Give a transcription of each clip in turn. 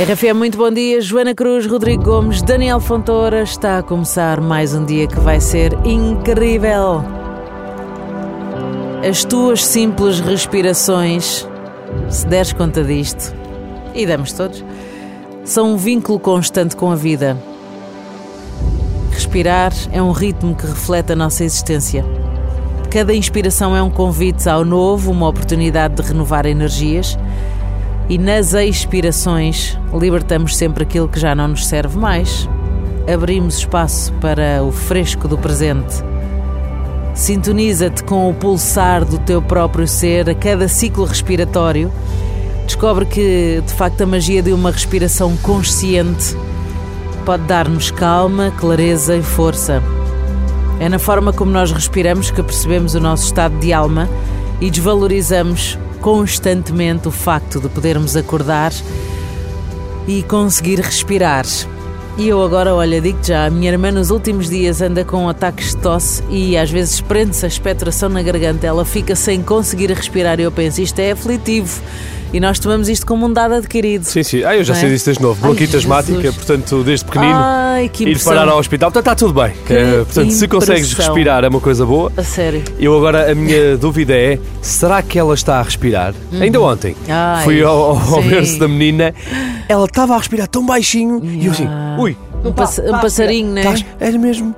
RFM, muito bom dia. Joana Cruz, Rodrigo Gomes, Daniel Fontoura. Está a começar mais um dia que vai ser incrível. As tuas simples respirações, se deres conta disto, e damos todos, são um vínculo constante com a vida. Respirar é um ritmo que reflete a nossa existência. Cada inspiração é um convite ao novo, uma oportunidade de renovar energias e nas expirações libertamos sempre aquilo que já não nos serve mais. Abrimos espaço para o fresco do presente. Sintoniza-te com o pulsar do teu próprio ser a cada ciclo respiratório. Descobre que, de facto, a magia de uma respiração consciente pode dar-nos calma, clareza e força. É na forma como nós respiramos que percebemos o nosso estado de alma e desvalorizamos constantemente o facto de podermos acordar e conseguir respirar. E eu agora, olha, digo já, a minha irmã nos últimos dias anda com ataques de tosse e às vezes prende-se a expectoração na garganta, ela fica sem conseguir respirar e eu penso, isto é aflitivo. E nós tomamos isto como um dado adquirido. Sim, sim. Ah, eu já Não sei é? disso desde novo. Bronquite asmática, portanto, desde pequenino. Ai, que Ir impressão. parar ao hospital, portanto, está tudo bem. Eh, portanto, se consegues impressão. respirar é uma coisa boa. A sério. Eu agora, a minha dúvida é: será que ela está a respirar? Ainda ontem, Uhum. Ai, fui ao, ao berço da menina, ela estava a respirar tão baixinho e eu assim, ui, Um, pass- um passarinho, né? era mesmo.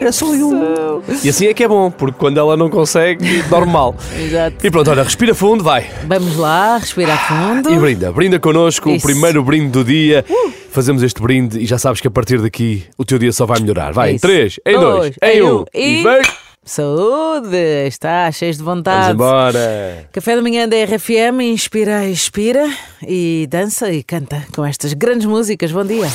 Era só um. E assim é que é bom, porque quando ela não consegue, dorme mal. Exato. E pronto, olha, respira fundo, vai. Vamos lá, respirar fundo. E brinda, brinda connosco, Isso. Uh. o primeiro brinde do dia. Fazemos este brinde e já sabes que a partir daqui o teu dia só vai melhorar. Vai, É em isso. 3, em 2, Dois, em em 1 um. e E- vem! Saúde! Está cheio de Vamos vontade. embora! Café da manhã da RFM, inspira, expira e dança e canta com estas grandes músicas. Bom dia.